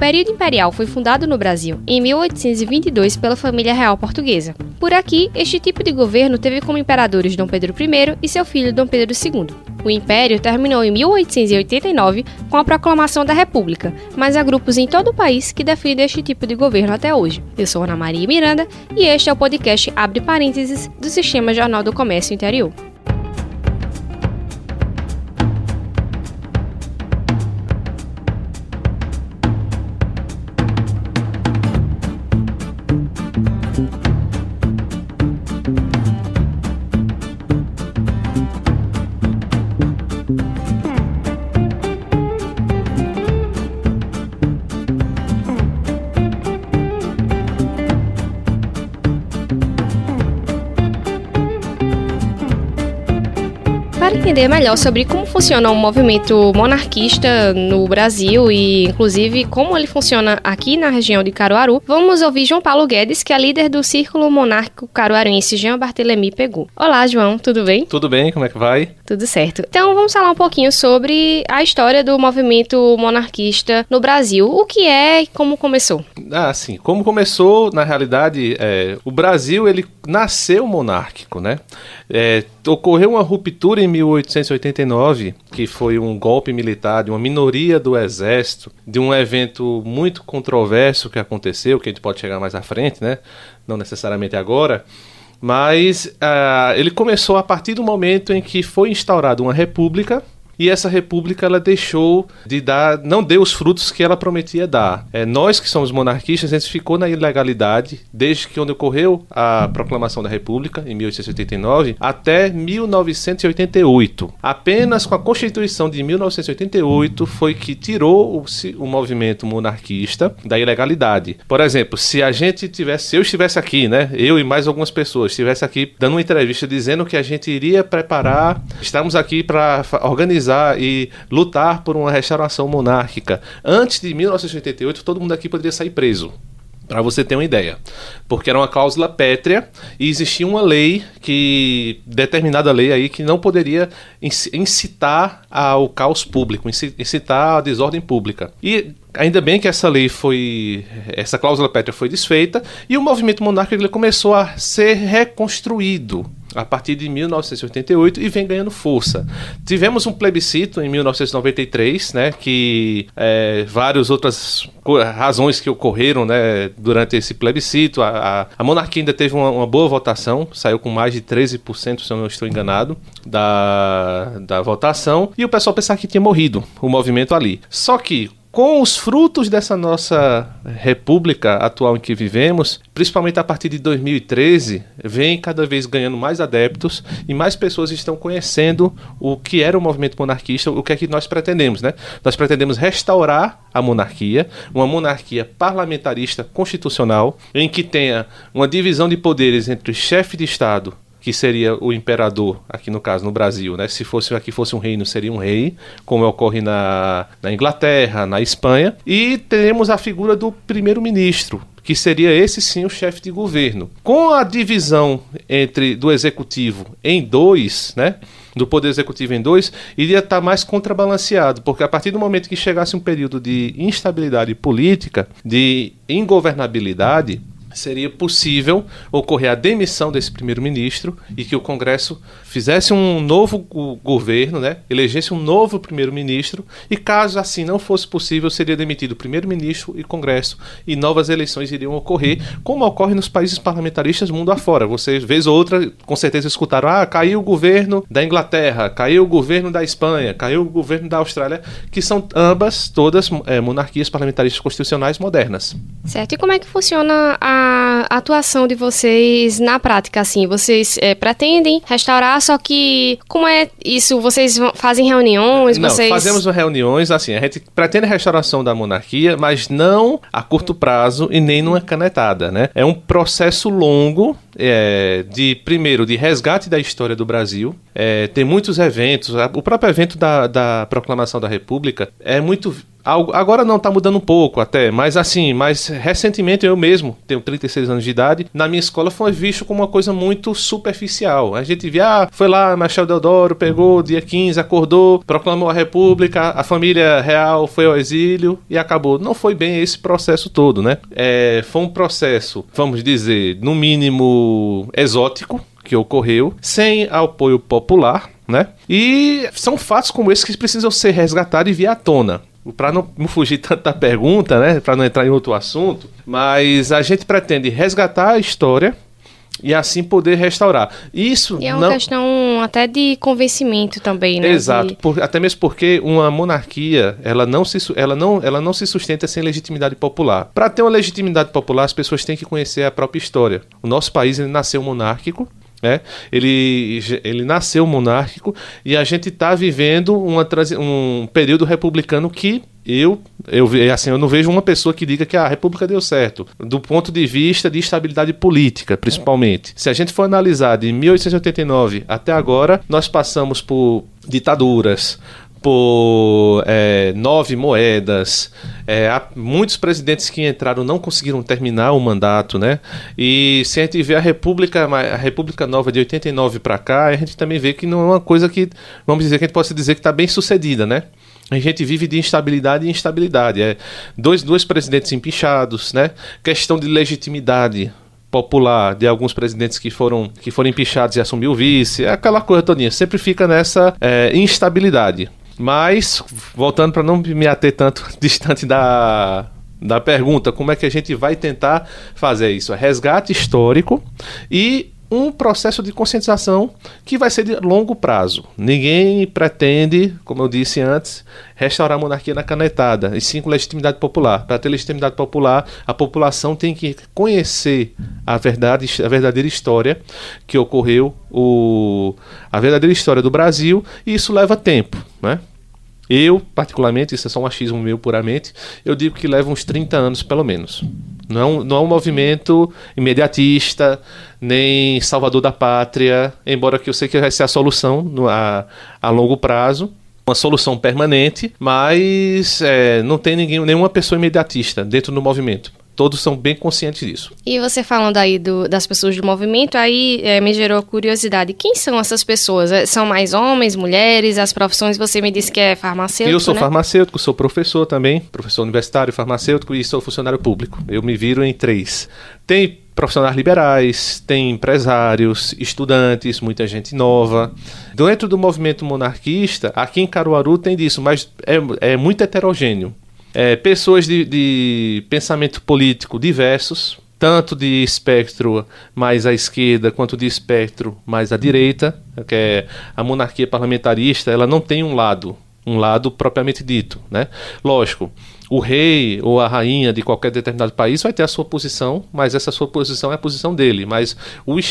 período imperial foi fundado no Brasil em 1822 pela família real portuguesa. Por aqui, este tipo de governo teve como imperadores Dom Pedro I e seu filho Dom Pedro II. O império terminou em 1889 com a proclamação da República, mas há grupos em todo o país que defendem este tipo de governo até hoje. Eu sou Ana Maria Miranda e este é o podcast Abre Parênteses do Sistema Jornal do Comércio Interior. Entender melhor sobre como funciona o movimento monarquista no Brasil e, inclusive, como ele funciona aqui na região de Caruaru, vamos ouvir João Paulo Guedes, que é líder do Círculo Monárquico Caruaruense Jean Barthelemy Pegu. Olá, João, tudo bem? Tudo bem, como é que vai? Tudo certo. Então, vamos falar um pouquinho sobre a história do movimento monarquista no Brasil. O que é e como começou? Ah, sim. Como começou, na realidade, é, o Brasil, ele nasceu monárquico, né? É, ocorreu uma ruptura em 1889, que foi um golpe militar de uma minoria do exército, de um evento muito controverso que aconteceu, que a gente pode chegar mais à frente, né? Não necessariamente agora. Mas uh, ele começou a partir do momento em que foi instaurada uma república e essa república ela deixou de dar, não deu os frutos que ela prometia dar. É, nós que somos monarquistas, a gente ficou na ilegalidade desde que onde ocorreu a proclamação da república em 1889 até 1988. Apenas com a Constituição de 1988 foi que tirou o, o movimento monarquista da ilegalidade. Por exemplo, se a gente tivesse, se eu estivesse aqui, né, eu e mais algumas pessoas estivesse aqui dando uma entrevista dizendo que a gente iria preparar, estamos aqui para organizar e lutar por uma restauração monárquica. Antes de 1988, todo mundo aqui poderia sair preso. Para você ter uma ideia. Porque era uma cláusula pétrea e existia uma lei que. determinada lei aí que não poderia incitar ao caos público, incitar à desordem pública. E ainda bem que essa lei foi. essa cláusula pétrea foi desfeita e o movimento monárquico ele começou a ser reconstruído a partir de 1988 e vem ganhando força. Tivemos um plebiscito em 1993, né, que é, várias outras razões que ocorreram né, durante esse plebiscito. A, a, a monarquia ainda teve uma, uma, boa votação, saiu com mais de 13%, se eu não estou enganado, da, da votação, e o pessoal pensava que tinha morrido o movimento ali. Só que com os frutos dessa nossa república atual em que vivemos, principalmente a partir de 2013, vem cada vez ganhando mais adeptos e mais pessoas estão conhecendo o que era o movimento monarquista, o que é que nós pretendemos, né? Nós pretendemos restaurar a monarquia, uma monarquia parlamentarista constitucional, em que tenha uma divisão de poderes entre o chefe de Estado que seria o imperador, aqui no caso no Brasil, né? Se fosse aqui fosse um reino, seria um rei, como ocorre na, na Inglaterra, na Espanha. E teremos a figura do primeiro-ministro, que seria esse sim o chefe de governo. Com a divisão entre do executivo em dois, né? Do poder executivo em dois, iria estar mais contrabalanceado, porque a partir do momento que chegasse um período de instabilidade política, de ingovernabilidade, seria possível ocorrer a demissão desse primeiro-ministro e que o Congresso fizesse um novo governo, né, elegesse um novo primeiro-ministro e caso assim não fosse possível, seria demitido primeiro-ministro e Congresso e novas eleições iriam ocorrer, como ocorre nos países parlamentaristas mundo afora. Vocês, vez ou outra, com certeza escutaram, ah, caiu o governo da Inglaterra, caiu o governo da Espanha, caiu o governo da Austrália, que são ambas todas é, monarquias parlamentaristas constitucionais modernas. Certo. E como é que funciona a a atuação de vocês na prática, assim? Vocês é, pretendem restaurar, só que como é isso? Vocês fazem reuniões? Não, vocês... fazemos reuniões, assim, a gente pretende a restauração da monarquia, mas não a curto prazo e nem numa canetada, né? É um processo longo é, de, primeiro, de resgate da história do Brasil. É, tem muitos eventos, o próprio evento da, da proclamação da República é muito Agora não, está mudando um pouco até, mas assim, mas recentemente eu mesmo, tenho 36 anos de idade, na minha escola foi visto como uma coisa muito superficial. A gente via, ah, foi lá, Machado Deodoro, pegou dia 15, acordou, proclamou a república, a família real foi ao exílio e acabou. Não foi bem esse processo todo, né? É, foi um processo, vamos dizer, no mínimo exótico, que ocorreu, sem apoio popular, né? E são fatos como esses que precisam ser resgatados e vir à tona para não, não, fugir tanto da pergunta, né, para não entrar em outro assunto, mas a gente pretende resgatar a história e assim poder restaurar. Isso e é uma não... questão até de convencimento também, né? Exato, de... por, até mesmo porque uma monarquia ela não se, ela não, ela não se sustenta sem legitimidade popular. Para ter uma legitimidade popular, as pessoas têm que conhecer a própria história. O nosso país ele nasceu monárquico, é, ele, ele nasceu monárquico e a gente está vivendo uma, um período republicano que eu, eu, assim, eu não vejo uma pessoa que diga que a República deu certo, do ponto de vista de estabilidade política, principalmente. Se a gente for analisar de 1889 até agora, nós passamos por ditaduras, por é, nove moedas. É, muitos presidentes que entraram não conseguiram terminar o mandato, né? E se a gente vê a República, a República Nova de 89 para cá, a gente também vê que não é uma coisa que, vamos dizer, que a gente possa dizer que está bem sucedida, né? A gente vive de instabilidade e instabilidade. É dois, dois presidentes empichados, né? Questão de legitimidade popular de alguns presidentes que foram, que foram empichados e assumiu o vice, é aquela coisa todinha. Sempre fica nessa é, instabilidade. Mas, voltando para não me ater tanto distante da, da pergunta, como é que a gente vai tentar fazer isso? É resgate histórico e um processo de conscientização que vai ser de longo prazo. Ninguém pretende, como eu disse antes, restaurar a monarquia na canetada, e sim com legitimidade popular. Para ter legitimidade popular, a população tem que conhecer a verdade, a verdadeira história que ocorreu, o, a verdadeira história do Brasil, e isso leva tempo, né? Eu, particularmente, isso é só um achismo meu puramente, eu digo que leva uns 30 anos pelo menos. Não é não é um movimento imediatista, nem salvador da pátria, embora que eu sei que vai ser a solução no, a, a longo prazo uma solução permanente, mas é, não tem ninguém, nenhuma pessoa imediatista dentro do movimento todos são bem conscientes disso. E você falando aí do, das pessoas do movimento, aí é, me gerou curiosidade. Quem são essas pessoas? É, são mais homens, mulheres? As profissões, você me disse que é farmacêutico, Eu sou né? farmacêutico, sou professor também, professor universitário, farmacêutico e sou funcionário público. Eu me viro em três. Tem profissionais liberais, tem empresários, estudantes, muita gente nova. Dentro do movimento monarquista, aqui em Caruaru tem disso, mas é, é muito heterogêneo é, pessoas de, de pensamento político diversos, tanto de espectro mais à esquerda quanto de espectro mais à direita, que é a monarquia parlamentarista, ela não tem um lado, um lado propriamente dito, né? Lógico, o rei ou a rainha de qualquer determinado país vai ter a sua posição, mas essa sua posição é a posição dele. Mas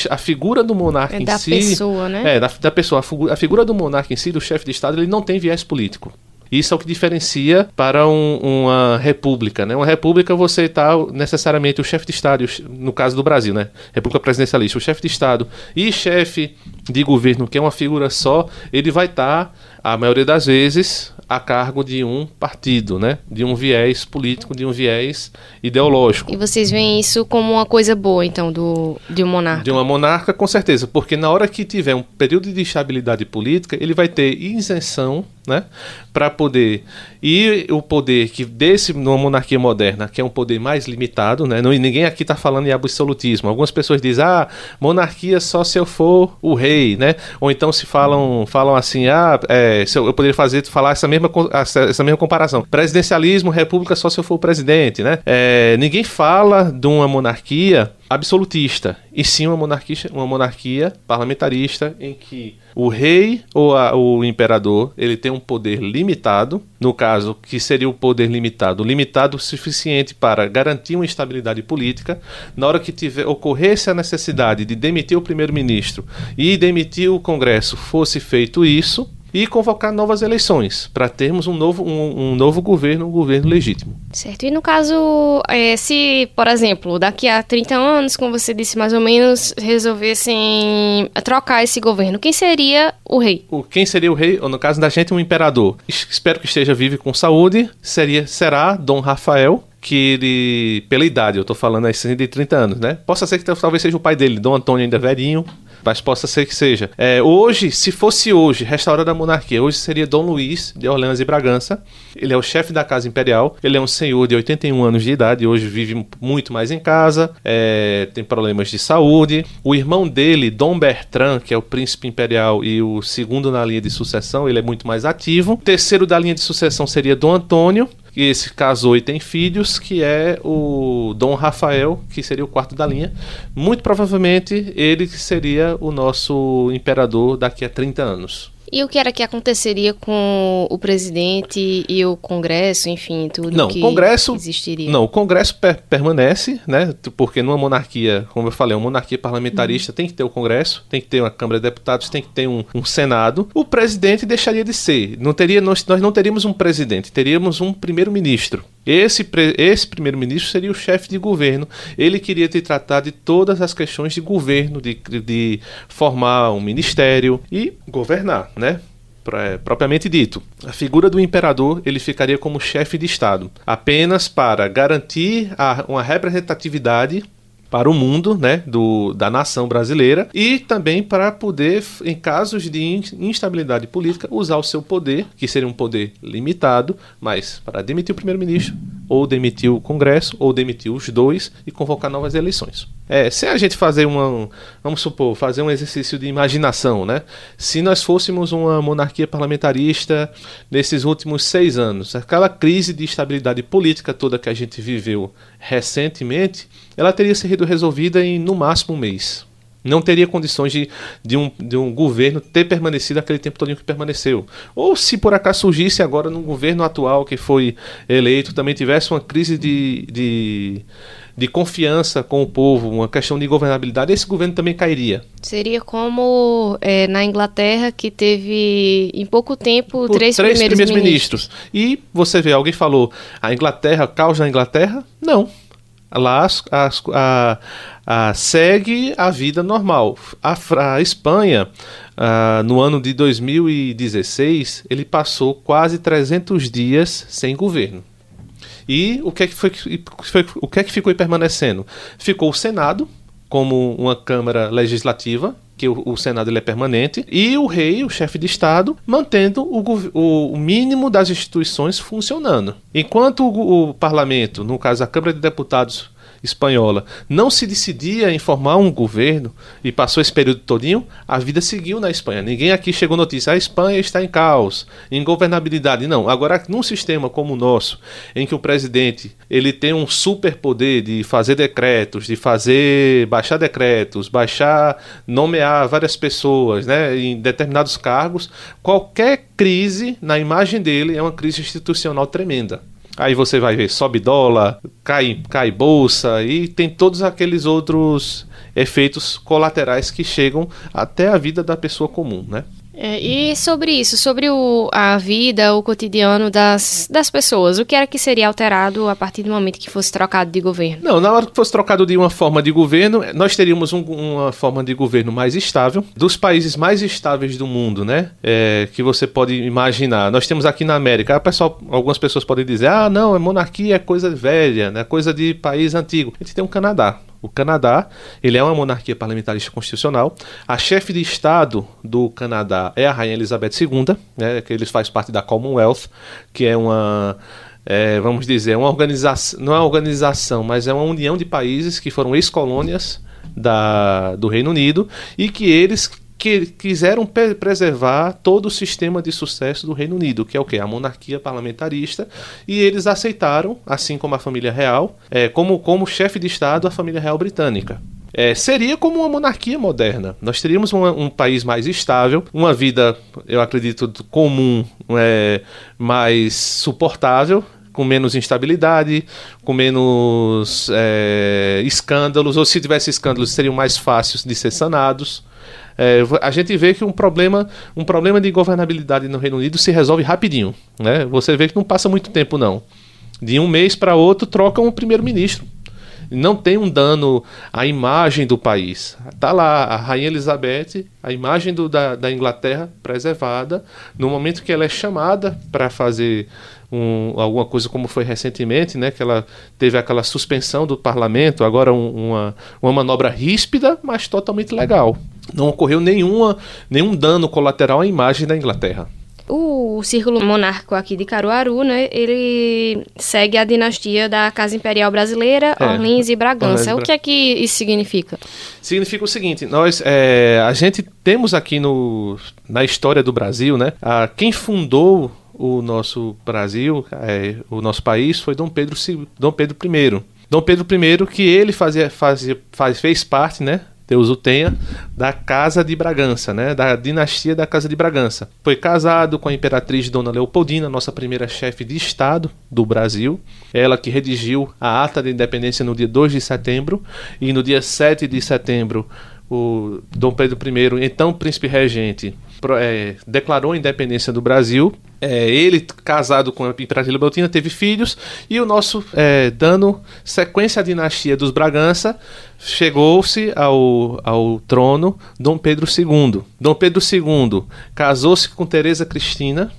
a figura do monarca é em da si. Pessoa, né? É, da, da pessoa. A, a, figura do monarca em si, do chefe de Estado, ele não tem viés político. Isso é o que diferencia para um, uma república. Né? Uma república você está necessariamente o chefe de Estado, no caso do Brasil, né? República presidencialista, o chefe de Estado e chefe de governo, que é uma figura só, ele vai estar, tá, a maioria das vezes, a cargo de um partido, né? De um viés político, de um viés ideológico. E vocês veem isso como uma coisa boa, então, do, de um monarca? De uma monarca, com certeza, porque na hora que tiver um período de estabilidade política, ele vai ter isenção né? Para poder e o poder que desse numa monarquia moderna, que é um poder mais limitado, né? Não, ninguém aqui está falando em absolutismo. Algumas pessoas dizem: "Ah, monarquia só se eu for o rei", né? Ou então se falam falam assim: "Ah, é, eu, eu poderia fazer falar essa mesma essa, essa, mesma comparação. Presidencialismo, república só se eu for o presidente, né? É, ninguém fala de uma monarquia absolutista, e sim uma monarquia, uma monarquia parlamentarista em que o rei ou a, o imperador ele tem um poder limitado, no caso que seria o poder limitado, limitado o suficiente para garantir uma estabilidade política. Na hora que tiver ocorresse a necessidade de demitir o primeiro-ministro e demitir o Congresso, fosse feito isso, e convocar novas eleições para termos um novo, um, um, novo governo, um governo legítimo. Certo. E no caso, é, se, por exemplo, daqui a 30 anos, como você disse mais ou menos, resolvessem trocar esse governo, quem seria o rei? O, quem seria o rei? Ou no caso da gente, um imperador. Espero que esteja vivo com saúde. Seria, será Dom Rafael, que ele, pela idade, eu tô falando aí de 30 anos, né? Possa ser que talvez seja o pai dele, Dom Antônio ainda velhinho, mas possa ser que seja. É, hoje, se fosse hoje, restaurada da monarquia, hoje seria Dom Luís de Orleans e Bragança. Ele é o chefe da Casa Imperial. Ele é um senhor de 81 anos de idade. Hoje vive muito mais em casa. É, tem problemas de saúde. O irmão dele, Dom Bertrand, que é o príncipe imperial e o segundo na linha de sucessão, ele é muito mais ativo. O terceiro da linha de sucessão seria Dom Antônio que esse casou e tem filhos, que é o Dom Rafael, que seria o quarto da linha. Muito provavelmente ele seria o nosso imperador daqui a 30 anos. E o que era que aconteceria com o presidente e o Congresso, enfim, tudo não, que Congresso, existiria? Não, o Congresso per permanece, né? Porque numa monarquia, como eu falei, uma monarquia parlamentarista uhum. tem que ter o Congresso, tem que ter uma Câmara de Deputados, tem que ter um, um Senado. O presidente deixaria de ser. Não teria, nós, nós não teríamos um presidente, teríamos um primeiro-ministro. Esse, esse primeiro-ministro seria o chefe de governo. Ele queria te tratar de todas as questões de governo, de, de formar um ministério e governar, né? propriamente dito. A figura do imperador ele ficaria como chefe de Estado, apenas para garantir a, uma representatividade para o mundo, né, do, da nação brasileira e também para poder, em casos de instabilidade política, usar o seu poder, que seria um poder limitado, mas para demitir o primeiro-ministro, ou demitir o Congresso, ou demitir os dois e convocar novas eleições. É, se a gente fazer uma, vamos supor, fazer um exercício de imaginação, né? Se nós fôssemos uma monarquia parlamentarista nesses últimos seis anos, aquela crise de estabilidade política toda que a gente viveu recentemente, ela teria sido resolvida em no máximo um mês. Não teria condições de, de, um, de um governo ter permanecido aquele tempo todo que permaneceu. Ou se por acaso surgisse agora num governo atual que foi eleito, também tivesse uma crise de, de, de confiança com o povo, uma questão de governabilidade, esse governo também cairia. Seria como é, na Inglaterra, que teve em pouco tempo por três, três primeiros, primeiros ministros. ministros. E você vê, alguém falou, a Inglaterra, caos na Inglaterra? Não. Lá as, as, a, a, segue a vida normal. A, a Espanha, a, no ano de 2016, ele passou quase 300 dias sem governo. E o que é que, foi, foi, o que, é que ficou permanecendo? Ficou o Senado como uma Câmara Legislativa, que o, o, Senado ele é permanente, e o rei, o chefe de Estado, mantendo o, o mínimo das instituições funcionando. Enquanto o, o parlamento, no caso a Câmara de Deputados, espanhola não se decidia em formar um governo e passou esse período todinho, a vida seguiu na Espanha. Ninguém aqui chegou notícia, a Espanha está em caos, em governabilidade. Não, agora num sistema como o nosso, em que o presidente ele tem um superpoder de fazer decretos, de fazer baixar decretos, baixar, nomear várias pessoas, né, em determinados cargos, qualquer crise na imagem dele é uma crise institucional tremenda. Aí você vai ver, sobe dólar, cai, cai bolsa e tem todos aqueles outros efeitos colaterais que chegam até a vida da pessoa comum, né? É, e sobre isso, sobre o, a vida, o cotidiano das, das pessoas, o que era que seria alterado a partir do momento que fosse trocado de governo? Não, na hora que fosse trocado de uma forma de governo, nós teríamos um, uma forma de governo mais estável, dos países mais estáveis do mundo, né? É, que você pode imaginar. Nós temos aqui na América, pessoal, algumas pessoas podem dizer, ah, não, a monarquia é coisa velha, né? coisa de país antigo. A gente tem um Canadá. O Canadá, ele é uma monarquia parlamentarista constitucional. A chefe de Estado do Canadá é a Rainha Elizabeth II, né, que eles faz parte da Commonwealth, que é uma é, vamos dizer, uma organização, não é uma organização, mas é uma união de países que foram ex-colônias da, do Reino Unido e que eles que quiseram preservar todo o sistema de sucesso do Reino Unido, que é o que? A monarquia parlamentarista, e eles aceitaram, assim como a família real, é, como, como chefe de Estado, a família real britânica. É, seria como uma monarquia moderna. Nós teríamos um, um, país mais estável, uma vida, eu acredito, comum, é, mais suportável, com menos instabilidade, com menos é, escândalos, ou se tivesse escândalos, seriam mais fáceis de ser sanados. É, a gente vê que um problema, um problema de governabilidade no Reino Unido se resolve rapidinho. Né? Você vê que não passa muito tempo, não. De um mês para outro, trocam o primeiro-ministro não tem um dano à imagem do país. Está lá a Rainha Elizabeth, a imagem do, da, da Inglaterra preservada, no momento que ela é chamada para fazer um, alguma coisa como foi recentemente, né, que ela teve aquela suspensão do parlamento, agora um, uma, uma manobra ríspida, mas totalmente legal. Não ocorreu nenhuma, nenhum dano colateral à imagem da Inglaterra. O círculo monárquico aqui de Caruaru, né, ele segue a dinastia da Casa Imperial Brasileira, é, Orleans e Bragança. Orleans, o que é que isso significa? Significa o seguinte, nós, é, a gente temos aqui no, na história do Brasil, né, a, quem fundou o nosso Brasil, é, o nosso país, foi Dom Pedro, Dom Pedro I. Dom Pedro I, que ele fazia, fazia, faz, fez parte, né, Deus o tenha, da Casa de Bragança, né, da dinastia da Casa de Bragança. Foi casado com a imperatriz Dona Leopoldina, nossa primeira chefe de Estado do Brasil. Ela que redigiu a ata de independência no dia 2 de setembro e no dia 7 de setembro o Dom Pedro I, então príncipe regente, é, declarou a independência do Brasil. É, ele, casado com a Imperatriz Leopoldina, teve filhos e o nosso, é, dando sequência à dinastia dos Bragança, chegou-se ao, ao trono Dom Pedro II. Dom Pedro II casou-se com Teresa Cristina,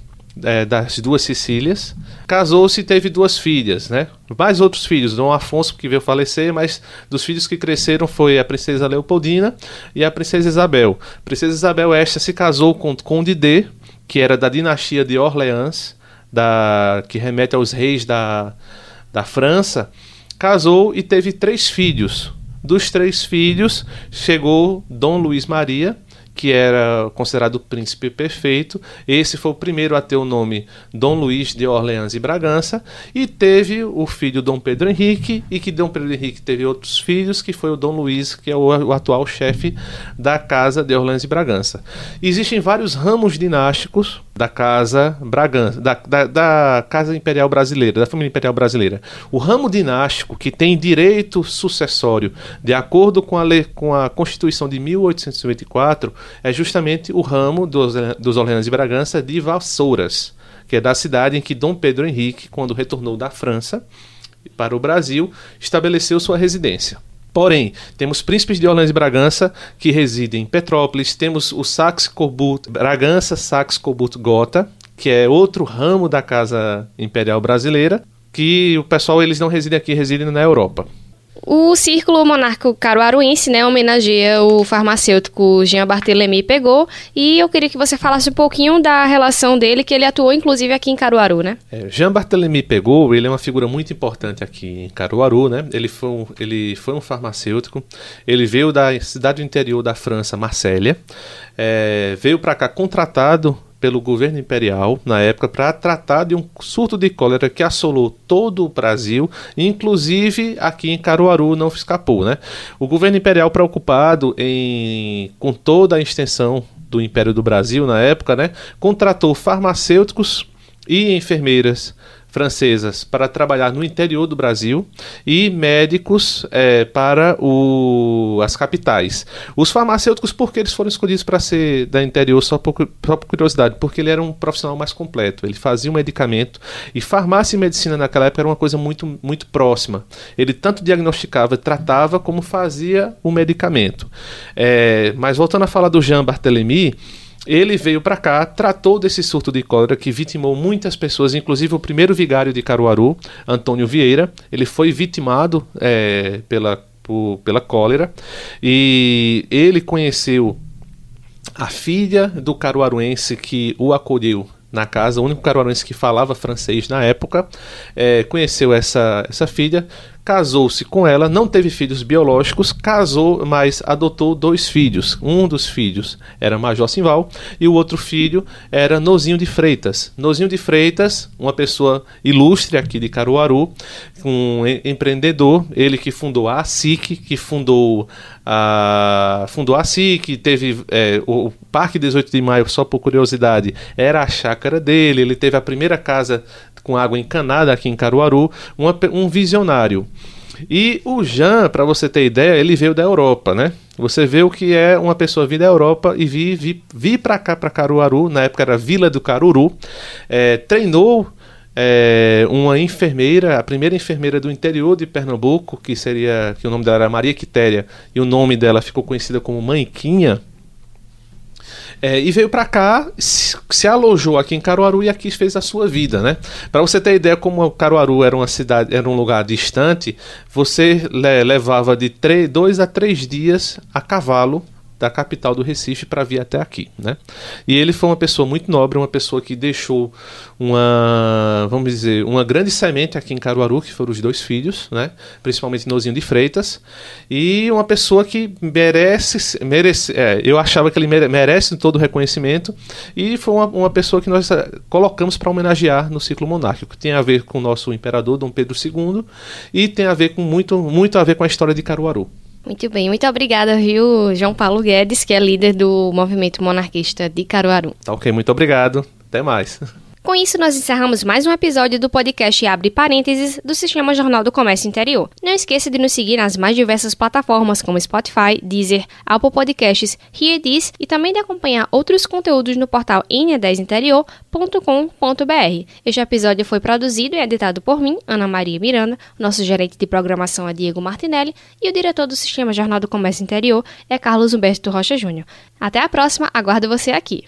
é, das duas Sicílias. Casou-se e teve duas filhas, né? Mais outros filhos, Dom Afonso que veio falecer, mas dos filhos que cresceram foi a princesa Leopoldina e a princesa Isabel. A princesa Isabel esta se casou com Conde D, que era da dinastia de Orleans, da que remete aos reis da, da França. Casou e teve três filhos. Dos três filhos chegou Dom Luiz Maria, que era considerado o príncipe perfeito. Esse foi o primeiro a ter o nome Dom Luís de Orleans e Bragança. E teve o filho Dom Pedro Henrique, e que Dom Pedro Henrique teve outros filhos, que foi o Dom Luís, que é o, o atual chefe da Casa de Orleans e Bragança. Existem vários ramos dinásticos da Casa Bragança, da, da, da, Casa Imperial Brasileira, da família Imperial Brasileira. O ramo dinástico que tem direito sucessório, de acordo com a, lei, com a Constituição de 1854, é justamente o ramo dos, dos Orleans de Bragança de Vassouras, que é da cidade em que Dom Pedro Henrique, quando retornou da França para o Brasil, estabeleceu sua residência. Porém, temos príncipes de Orleans e Bragança que residem em Petrópolis, temos o Saxe-Coburg Bragança Saxe-Coburg-Gotha, que é outro ramo da Casa Imperial Brasileira, que o pessoal eles não residem aqui, residem na Europa. O Círculo Monarco Caruaruense, né, homenageia o farmacêutico Jean Barthélemy Pegou, e eu queria que você falasse um pouquinho da relação dele, que ele atuou inclusive aqui em Caruaru, né? É, Jean Barthélemy Pegou, ele é uma figura muito importante aqui em Caruaru, né? Ele foi um, ele foi um farmacêutico, ele veio da cidade interior da França, Marsella, é, veio para cá contratado pelo governo imperial na época para tratar de um surto de cólera que assolou todo o Brasil, inclusive aqui em Caruaru não escapou, né? O governo imperial preocupado em com toda a extensão do Império do Brasil na época, né, contratou farmacêuticos e enfermeiras francesas para trabalhar no interior do Brasil e médicos é, para o, as capitais. Os farmacêuticos, por que eles foram escolhidos para ser da interior, só por, só por curiosidade? Porque ele era um profissional mais completo, ele fazia um medicamento e farmácia e medicina naquela época era uma coisa muito, muito próxima. Ele tanto diagnosticava, tratava, como fazia o medicamento. É, mas voltando a falar do Jean Barthélemy, ele veio para cá, tratou desse surto de cólera que vitimou muitas pessoas, inclusive o primeiro vigário de Caruaru, Antônio Vieira. Ele foi vitimado é, pela, por, pela cólera e ele conheceu a filha do caruaruense que o acolheu na casa, o único caruaruense que falava francês na época, é, conheceu essa, essa filha, casou-se com ela, não teve filhos biológicos, casou, mas adotou dois filhos. Um dos filhos era Major Simval e o outro filho era Nozinho de Freitas. Nozinho de Freitas, uma pessoa ilustre aqui de Caruaru, um empreendedor, ele que fundou a ASIC, que fundou a, fundou a SIC, teve é, o Parque 18 de Maio, só por curiosidade, era a chácara dele, ele teve a primeira casa com água encanada aqui em Caruaru, uma, um visionário. E o Jean, para você ter ideia, ele veio da Europa, né? Você vê o que é uma pessoa vir da Europa e vir, vir, vir para cá, para Caruaru, na época era Vila do Caruru, é, treinou é, uma enfermeira, a primeira enfermeira do interior de Pernambuco, que seria, que o nome dela era Maria Quitéria, e o nome dela ficou conhecida como Manquinha, é, e veio para cá, se, se, alojou aqui em Caruaru e aqui fez a sua vida, né? Para você ter ideia como Caruaru era uma cidade, era um lugar distante, você le, levava de dois a três dias a cavalo da capital do Recife para vir até aqui, né? E ele foi uma pessoa muito nobre, uma pessoa que deixou uma, vamos dizer, uma grande semente aqui em Caruaru, que foram os dois filhos, né? Principalmente Nozinho de Freitas, e uma pessoa que merece, merece, é, eu achava que ele merece todo o reconhecimento e foi uma, uma pessoa que nós eh, colocamos para homenagear no ciclo monárquico, tem a ver com o nosso imperador Dom Pedro II e tem a ver com muito, muito a ver com a história de Caruaru. Muito bem, muito obrigada, viu, João Paulo Guedes, que é líder do movimento monarquista de Caruaru. Tá ok, muito obrigado. Até mais. Com isso, nós encerramos mais um episódio do podcast Abre Parênteses do Sistema Jornal do Comércio Interior. Não esqueça de nos seguir nas mais diversas plataformas como Spotify, Deezer, Apple Podcasts, Hearthis e também de acompanhar outros conteúdos no portal n10interior.com.br. Este episódio foi produzido e editado por mim, Ana Maria Miranda, nosso gerente de programação é Diego Martinelli e o diretor do Sistema Jornal do Comércio Interior é Carlos Humberto Rocha Júnior. Até a próxima, aguardo você aqui.